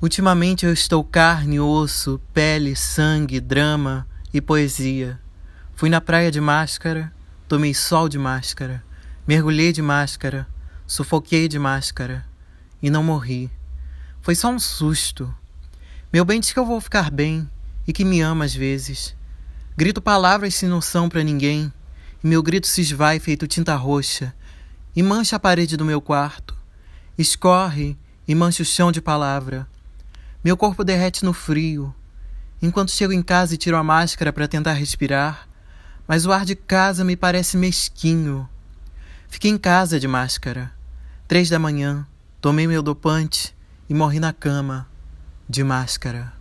Ultimamente eu estou carne, osso, pele, sangue, drama e poesia. Fui na praia de máscara, tomei sol de máscara, mergulhei de máscara, sufoquei de máscara e não morri. Foi só um susto. Meu bem diz que eu vou ficar bem e que me ama às vezes. Grito palavras sem noção para ninguém e meu grito se esvai feito tinta roxa e mancha a parede do meu quarto. Escorre e mancha o chão de palavra. Meu corpo derrete no frio, enquanto chego em casa e tiro a máscara para tentar respirar, mas o ar de casa me parece mesquinho. Fiquei em casa de máscara. Três da manhã, tomei meu dopante e morri na cama, de máscara.